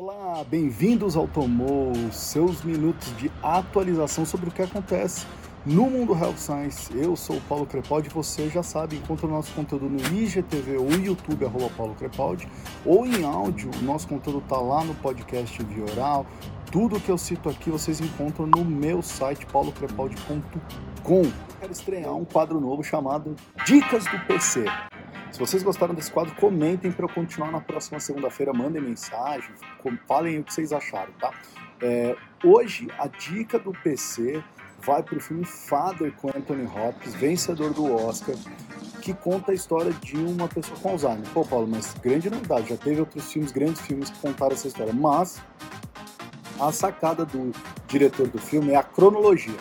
Olá, bem-vindos ao Tomou, seus minutos de atualização sobre o que acontece no mundo Health Science. Eu sou o Paulo Crepaldi, você já sabe, encontra o nosso conteúdo no IGTV ou YouTube, arroba Paulo Crepaldi, ou em áudio, o nosso conteúdo está lá no podcast Via Oral. Tudo que eu cito aqui vocês encontram no meu site paulocrepaldi.com. Quero estrear um quadro novo chamado Dicas do PC. Se vocês gostaram desse quadro, comentem para eu continuar na próxima segunda-feira. Mandem mensagem, falem o que vocês acharam, tá? É, hoje, a dica do PC vai para o filme Father com Anthony Hopkins, vencedor do Oscar, que conta a história de uma pessoa com Alzheimer. Pô, Paulo, mas grande novidade, já teve outros filmes, grandes filmes que contaram essa história, mas a sacada do diretor do filme é a cronologia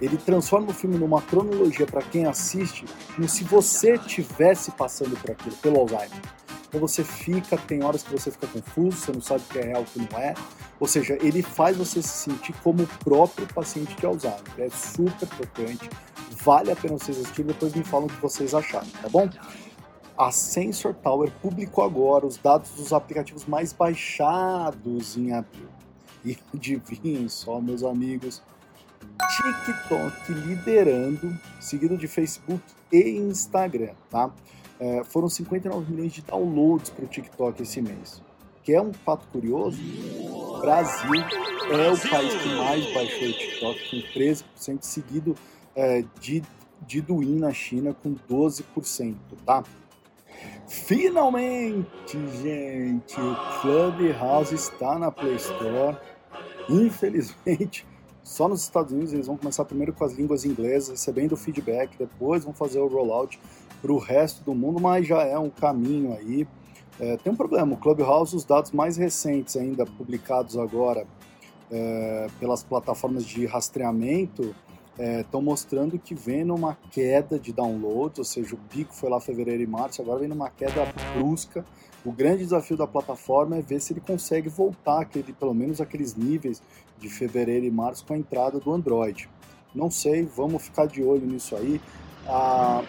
ele transforma o filme numa cronologia para quem assiste, como se você tivesse passando por aquilo, pelo Alzheimer. Então você fica, tem horas que você fica confuso, você não sabe o que é real, o que não é. Ou seja, ele faz você se sentir como o próprio paciente de Alzheimer. É super tocante, vale a pena vocês assistirem, depois me falam o que vocês acharam, tá bom? A Sensor Tower publicou agora os dados dos aplicativos mais baixados em abril. E adivinhem só, meus amigos, TikTok liderando, seguido de Facebook e Instagram, tá? É, foram 59 milhões de downloads para o TikTok esse mês. Que é um fato curioso, o Brasil é o país que mais baixou o TikTok, com 13%, seguido é, de, de Douyin na China com 12%, tá? Finalmente, gente, o Clubhouse está na Play Store. Infelizmente, só nos Estados Unidos eles vão começar primeiro com as línguas inglesas, recebendo feedback, depois vão fazer o rollout para o resto do mundo, mas já é um caminho aí. É, tem um problema, o Clubhouse, os dados mais recentes ainda publicados agora é, pelas plataformas de rastreamento, estão é, mostrando que vem numa queda de downloads, ou seja, o pico foi lá fevereiro e março, agora vem numa queda brusca. O grande desafio da plataforma é ver se ele consegue voltar aquele, pelo menos aqueles níveis de fevereiro e março com a entrada do Android. Não sei, vamos ficar de olho nisso aí. A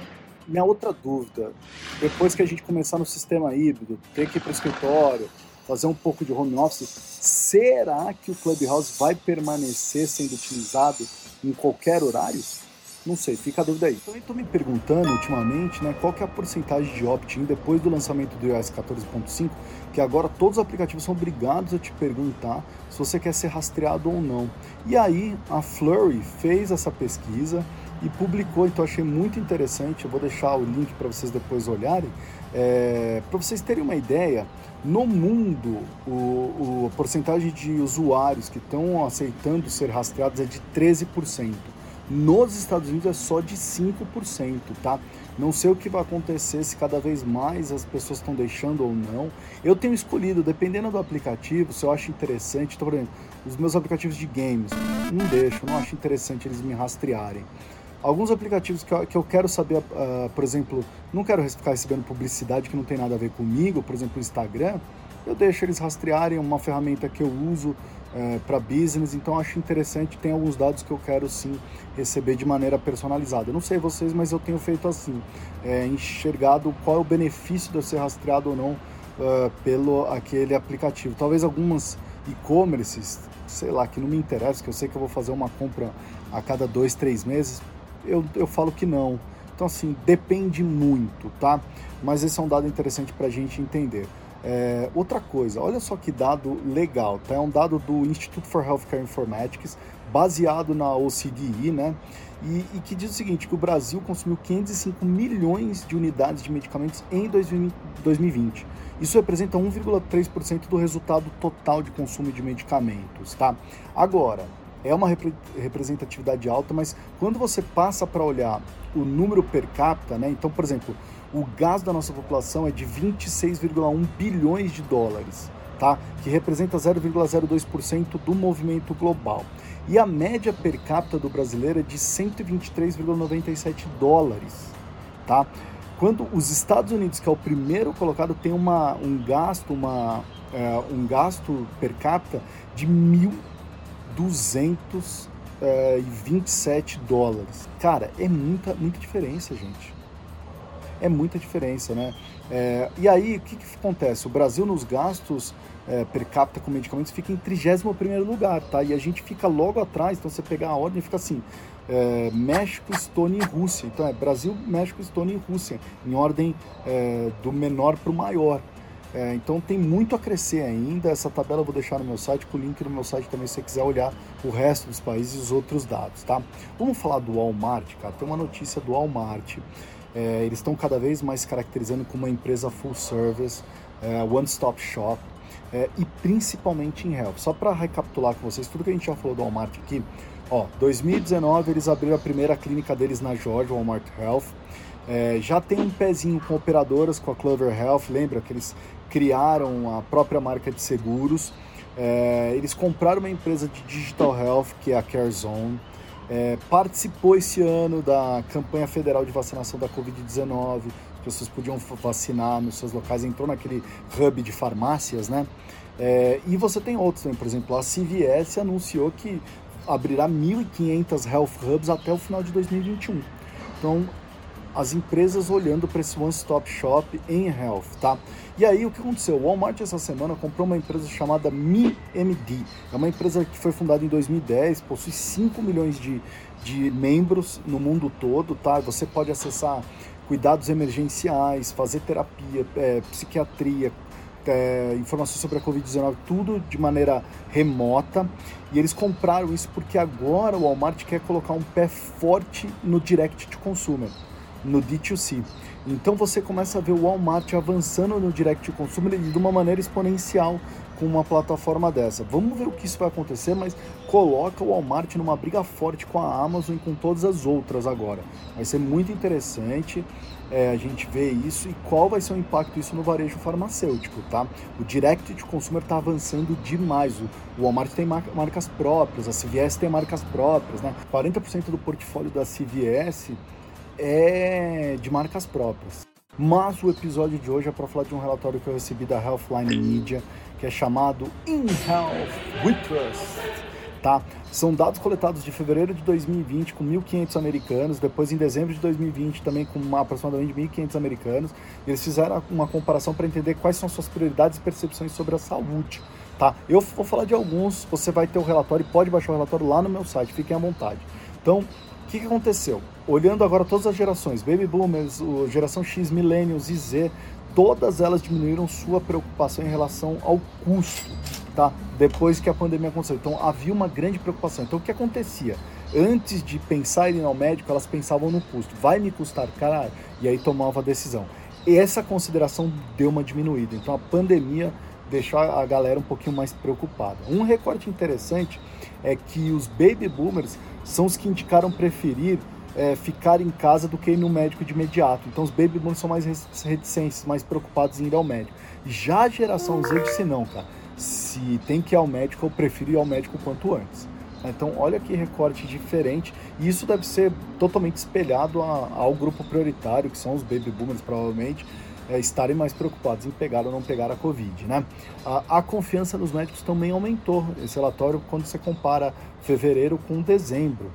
minha outra dúvida, depois que a gente começar no sistema híbrido, ter que ir para o escritório, fazer um pouco de home office, será que o Clubhouse vai permanecer sendo utilizado em qualquer horário? Não sei, fica a dúvida aí. Também estou me perguntando ultimamente, né, qual que é a porcentagem de opt-in depois do lançamento do iOS 14.5, que agora todos os aplicativos são obrigados a te perguntar se você quer ser rastreado ou não. E aí a Flurry fez essa pesquisa e publicou, então achei muito interessante. Eu vou deixar o link para vocês depois olharem. É, para vocês terem uma ideia, no mundo, o, o, a porcentagem de usuários que estão aceitando ser rastreados é de 13%. Nos Estados Unidos é só de 5%, tá? Não sei o que vai acontecer se cada vez mais as pessoas estão deixando ou não. Eu tenho escolhido, dependendo do aplicativo, se eu acho interessante, então, por exemplo, os meus aplicativos de games, não deixo, não acho interessante eles me rastrearem. Alguns aplicativos que eu, que eu quero saber, uh, por exemplo, não quero ficar recebendo publicidade que não tem nada a ver comigo, por exemplo, o Instagram, eu deixo eles rastrearem uma ferramenta que eu uso eh, para business, então acho interessante, tem alguns dados que eu quero sim receber de maneira personalizada. Não sei vocês, mas eu tenho feito assim, é, enxergado qual é o benefício de eu ser rastreado ou não uh, pelo aquele aplicativo. Talvez algumas e-commerces, sei lá, que não me interessa, que eu sei que eu vou fazer uma compra a cada dois, três meses, eu, eu falo que não. Então, assim, depende muito, tá? Mas esse é um dado interessante para a gente entender. É, outra coisa, olha só que dado legal, tá? É um dado do Institute for Healthcare Informatics, baseado na OCDE, né? E, e, que diz o seguinte, que o Brasil consumiu 505 milhões de unidades de medicamentos em 2020. Isso representa 1,3% do resultado total de consumo de medicamentos, tá? Agora, é uma representatividade alta, mas quando você passa para olhar o número per capita, né? Então, por exemplo, o gasto da nossa população é de 26,1 bilhões de dólares, tá? Que representa 0,02% do movimento global. E a média per capita do brasileiro é de 123,97 dólares, tá? Quando os Estados Unidos, que é o primeiro colocado, tem uma, um gasto, uma, é, um gasto per capita de mil 227 dólares. Cara, é muita, muita diferença, gente. É muita diferença, né? É, e aí, o que, que acontece? O Brasil, nos gastos é, per capita com medicamentos fica em 31 lugar, tá? E a gente fica logo atrás, então você pegar a ordem fica assim, é, México, Estônia e Rússia. Então é Brasil, México, Estônia e Rússia, em ordem do menor para o maior. É, então tem muito a crescer ainda. Essa tabela eu vou deixar no meu site, com o link no meu site também se você quiser olhar o resto dos países e os outros dados, tá? Vamos falar do Walmart, cara. Tem uma notícia do Walmart. É, eles estão cada vez mais caracterizando como uma empresa full service, é, one-stop shop. É, e principalmente em health. Só para recapitular com vocês tudo que a gente já falou do Walmart aqui, ó, 2019 eles abriram a primeira clínica deles na Georgia, Walmart Health. É, já tem um pezinho com operadoras, com a Clover Health, lembra que eles criaram a própria marca de seguros. É, eles compraram uma empresa de digital health, que é a CareZone. É, participou esse ano da campanha federal de vacinação da Covid-19. As pessoas podiam vacinar nos seus locais, entrou naquele hub de farmácias, né? É, e você tem outros também, por exemplo, a CVS anunciou que abrirá 1.500 health hubs até o final de 2021. Então, as empresas olhando para esse one-stop shop em health, tá? E aí o que aconteceu? O Walmart essa semana comprou uma empresa chamada MiMD. É uma empresa que foi fundada em 2010, possui 5 milhões de, de membros no mundo todo, tá? Você pode acessar cuidados emergenciais, fazer terapia, é, psiquiatria, é, informações sobre a Covid-19, tudo de maneira remota. E eles compraram isso porque agora o Walmart quer colocar um pé forte no direct to consumer no D2C. Então você começa a ver o Walmart avançando no direct to consumer de uma maneira exponencial com uma plataforma dessa. Vamos ver o que isso vai acontecer, mas coloca o Walmart numa briga forte com a Amazon e com todas as outras agora. Vai ser muito interessante é, a gente ver isso e qual vai ser o impacto disso no varejo farmacêutico, tá? O direct to consumer está avançando demais. O Walmart tem marcas próprias, a CVS tem marcas próprias, né? 40% do portfólio da CVS é de marcas próprias. Mas o episódio de hoje é para falar de um relatório que eu recebi da Healthline Media, que é chamado In Health We Trust. Tá? São dados coletados de fevereiro de 2020 com 1.500 americanos, depois em dezembro de 2020 também com aproximadamente 1.500 americanos. Eles fizeram uma comparação para entender quais são suas prioridades e percepções sobre a saúde. Tá? Eu vou falar de alguns, você vai ter o relatório, pode baixar o relatório lá no meu site, fiquem à vontade. Então, o que, que aconteceu? Olhando agora todas as gerações, Baby Boomers, geração X, Millennials e Z, todas elas diminuíram sua preocupação em relação ao custo, tá? Depois que a pandemia aconteceu. Então havia uma grande preocupação. Então o que acontecia? Antes de pensar em ir ao médico, elas pensavam no custo. Vai me custar caralho? E aí tomava a decisão. E essa consideração deu uma diminuída. Então a pandemia deixou a galera um pouquinho mais preocupada. Um recorte interessante é que os baby boomers são os que indicaram preferir é, ficar em casa do que ir no médico de imediato. Então os baby boomers são mais reticentes, mais preocupados em ir ao médico. Já a geração Z disse não, cara. Se tem que ir ao médico, eu prefiro ir ao médico quanto antes. Então olha que recorte diferente. E isso deve ser totalmente espelhado a, ao grupo prioritário, que são os baby boomers provavelmente, é, estarem mais preocupados em pegar ou não pegar a Covid. Né? A, a, confiança nos médicos também aumentou, esse relatório, quando você compara fevereiro com dezembro.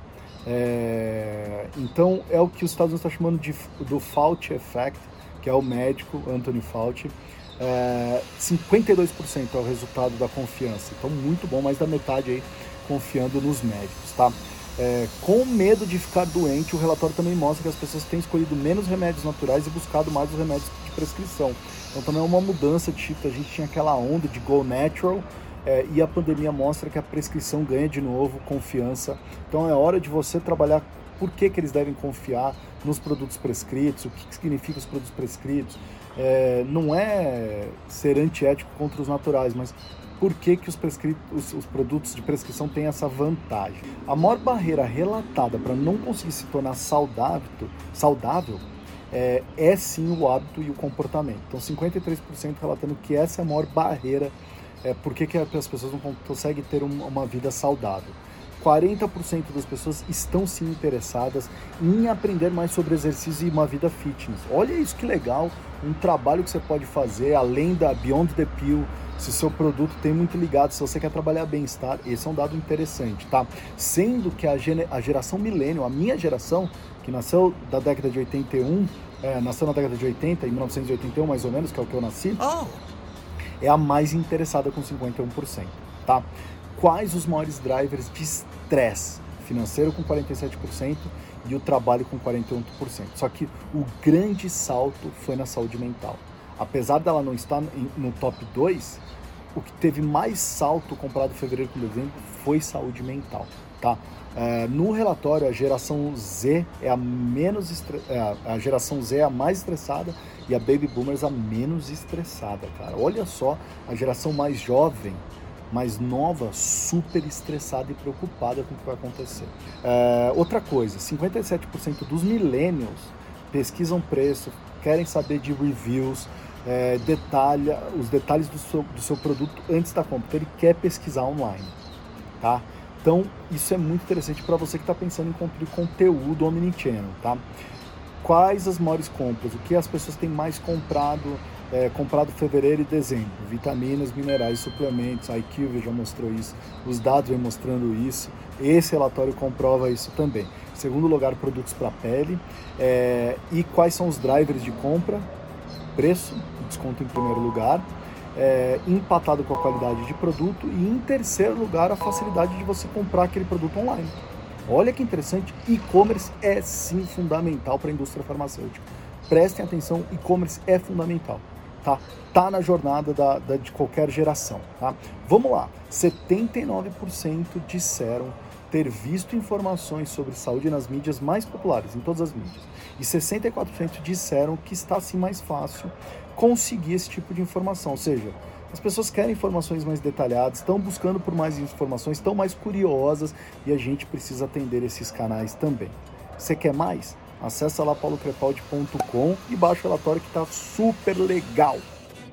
É, então, é o que os Estados Unidos estão chamando de, do Fauci Effect, que é o médico Anthony Fauci. É, 52% é o resultado da confiança. Então, muito bom, mais da metade aí confiando nos médicos, tá? É, com medo de ficar doente, o relatório também mostra que as pessoas têm escolhido menos remédios naturais e buscado mais os remédios de prescrição. Então também é uma mudança de tipo, a gente tinha aquela onda de go natural é, e a pandemia mostra que a prescrição ganha de novo confiança. Então é hora de você trabalhar por que, que eles devem confiar nos produtos prescritos, o que, que significa os produtos prescritos. É, não é ser antiético contra os naturais, mas por que, que os, os, os, produtos de prescrição têm essa vantagem. A maior barreira relatada para não conseguir se tornar saudável, saudável é, é, sim o hábito e o comportamento. Então, 53% relatando que essa é a maior barreira, é, por que, que as pessoas não conseguem ter uma, uma vida saudável. 40% das pessoas estão sim interessadas em aprender mais sobre exercício e uma vida fitness. Olha isso que legal, um trabalho que você pode fazer além da Beyond the Pill, se o seu produto tem muito ligado, se você quer trabalhar bem-estar, esse é um dado interessante, tá? Sendo que a, a geração milênio, a minha geração, que nasceu da década de 81, é, nasceu na década de 80, em 1981 mais ou menos, que é o que eu nasci, oh. é a mais interessada com 51%, tá? Quais os maiores drivers de estresse? Financeiro com 47% e o trabalho com 41%. Só que o grande salto foi na saúde mental. Apesar dela não estar no top 2, o que teve mais salto comparado fevereiro com dezembro foi saúde mental, tá? É, no relatório, a geração Z é a menos estre... é, a geração Z é a mais estressada e a Baby Boomers a menos estressada, cara. Olha só, a geração mais jovem, mais nova, super estressada e preocupada com o que vai acontecer. É, outra coisa, 57% dos millennials pesquisam preço, querem saber de reviews, é, detalha os detalhes do seu, do seu produto antes da compra. Então ele quer pesquisar online, tá? Então, isso é muito interessante para você que está pensando em construir conteúdo omnichannel, tá? Quais as maiores compras? O que as pessoas têm mais comprado, é, comprado fevereiro e dezembro? Vitaminas, minerais, suplementos, a IQ já mostrou isso, os dados vêm mostrando isso, esse relatório comprova isso também. Segundo lugar, produtos para pele. É, e quais são os drivers de compra? Preço, desconto em primeiro lugar é, empatado com a qualidade de produto e em terceiro lugar a facilidade de você comprar aquele produto online. Olha que interessante, e-commerce é sim fundamental para a indústria farmacêutica. Prestem atenção, e-commerce é fundamental. Tá? tá na jornada da, da, de qualquer geração. Tá? Vamos lá, 79% disseram ter visto informações sobre saúde nas mídias mais populares, em todas as mídias. E 64% disseram que está assim mais fácil conseguir esse tipo de informação. Ou seja, as pessoas querem informações mais detalhadas, estão buscando por mais informações, estão mais curiosas e a gente precisa atender esses canais também. Você quer mais? Acesse lá paulocrepaldi.com e baixa o relatório que está super legal.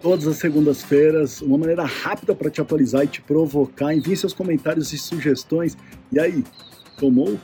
Todas as segundas-feiras, uma maneira rápida para te atualizar e te provocar. Envie seus comentários e sugestões. E aí, tomou?